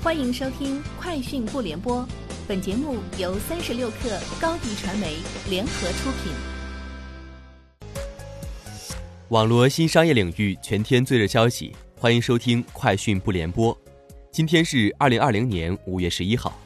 欢迎收听《快讯不联播》，本节目由三十六克高低传媒联合出品。网络新商业领域全天最热消息，欢迎收听《快讯不联播》。今天是二零二零年五月十一号。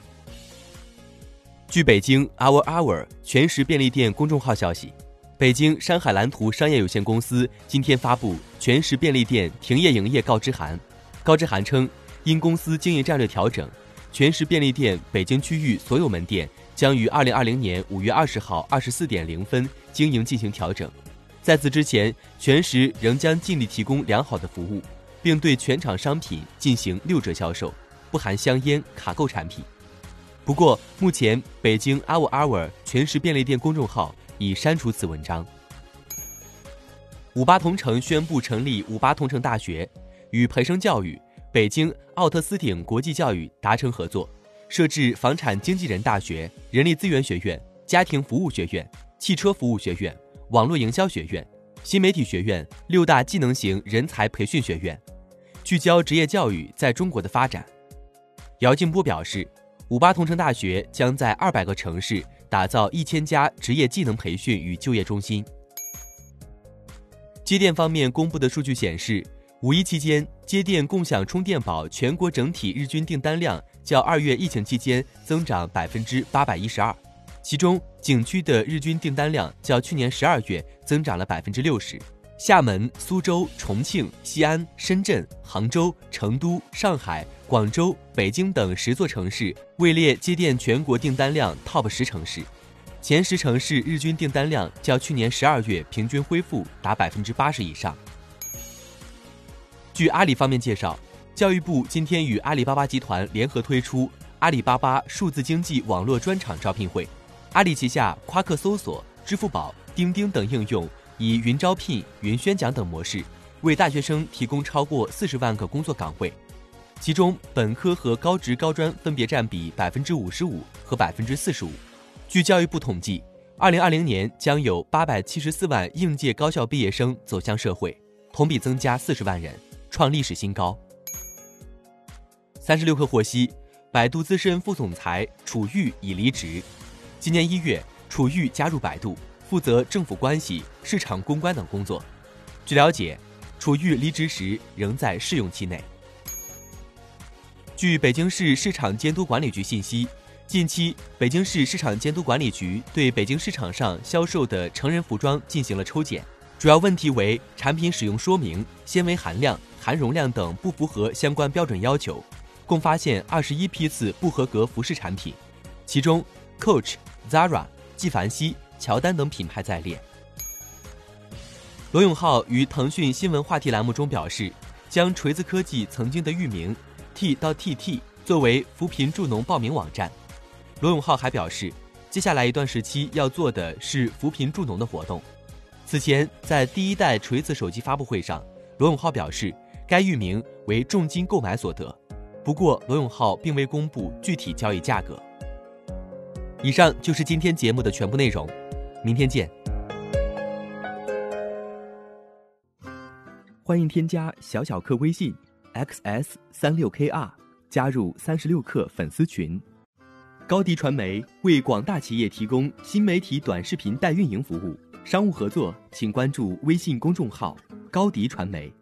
据北京 Our Hour 全时便利店公众号消息，北京山海蓝图商业有限公司今天发布全时便利店停业营业告知函，告知函称。因公司经营战略调整，全时便利店北京区域所有门店将于二零二零年五月二十号二十四点零分经营进行调整。在此之前，全时仍将尽力提供良好的服务，并对全场商品进行六折销售，不含香烟、卡购产品。不过，目前北京 Our Hour 全时便利店公众号已删除此文章。五八同城宣布成立五八同城大学，与培生教育。北京奥特斯鼎国际教育达成合作，设置房产经纪人大学、人力资源学院、家庭服务学院、汽车服务学院、网络营销学院、新媒体学院六大技能型人才培训学院，聚焦职业教育在中国的发展。姚劲波表示，五八同城大学将在二百个城市打造一千家职业技能培训与就业中心。机电方面公布的数据显示。五一期间，接电共享充电宝全国整体日均订单量较二月疫情期间增长百分之八百一十二，其中景区的日均订单量较去年十二月增长了百分之六十。厦门、苏州、重庆、西安、深圳、杭州、成都、上海、广州、北京等十座城市位列接电全国订单量 TOP 十城市，前十城市日均订单量较去年十二月平均恢复达百分之八十以上。据阿里方面介绍，教育部今天与阿里巴巴集团联合推出阿里巴巴数字经济网络专场招聘会。阿里旗下夸克搜索、支付宝、钉钉等应用以云招聘、云宣讲等模式，为大学生提供超过四十万个工作岗位，其中本科和高职高专分别占比百分之五十五和百分之四十五。据教育部统计，二零二零年将有八百七十四万应届高校毕业生走向社会，同比增加四十万人。创历史新高。三十六氪获悉，百度资深副总裁楚玉已离职。今年一月，楚玉加入百度，负责政府关系、市场公关等工作。据了解，楚玉离职时仍在试用期内。据北京市市场监督管理局信息，近期北京市市场监督管理局对北京市场上销售的成人服装进行了抽检，主要问题为产品使用说明、纤维含量。含容量等不符合相关标准要求，共发现二十一批次不合格服饰产品，其中 Coach、Zara、纪梵希、乔丹等品牌在列。罗永浩于腾讯新闻话题栏目中表示，将锤子科技曾经的域名 T 到 TT 作为扶贫助农报名网站。罗永浩还表示，接下来一段时期要做的是扶贫助农的活动。此前在第一代锤子手机发布会上，罗永浩表示。该域名为重金购买所得，不过罗永浩并未公布具体交易价格。以上就是今天节目的全部内容，明天见。欢迎添加小小客微信 xs 三六 kr 加入三十六氪粉丝群。高迪传媒为广大企业提供新媒体短视频代运营服务，商务合作请关注微信公众号高迪传媒。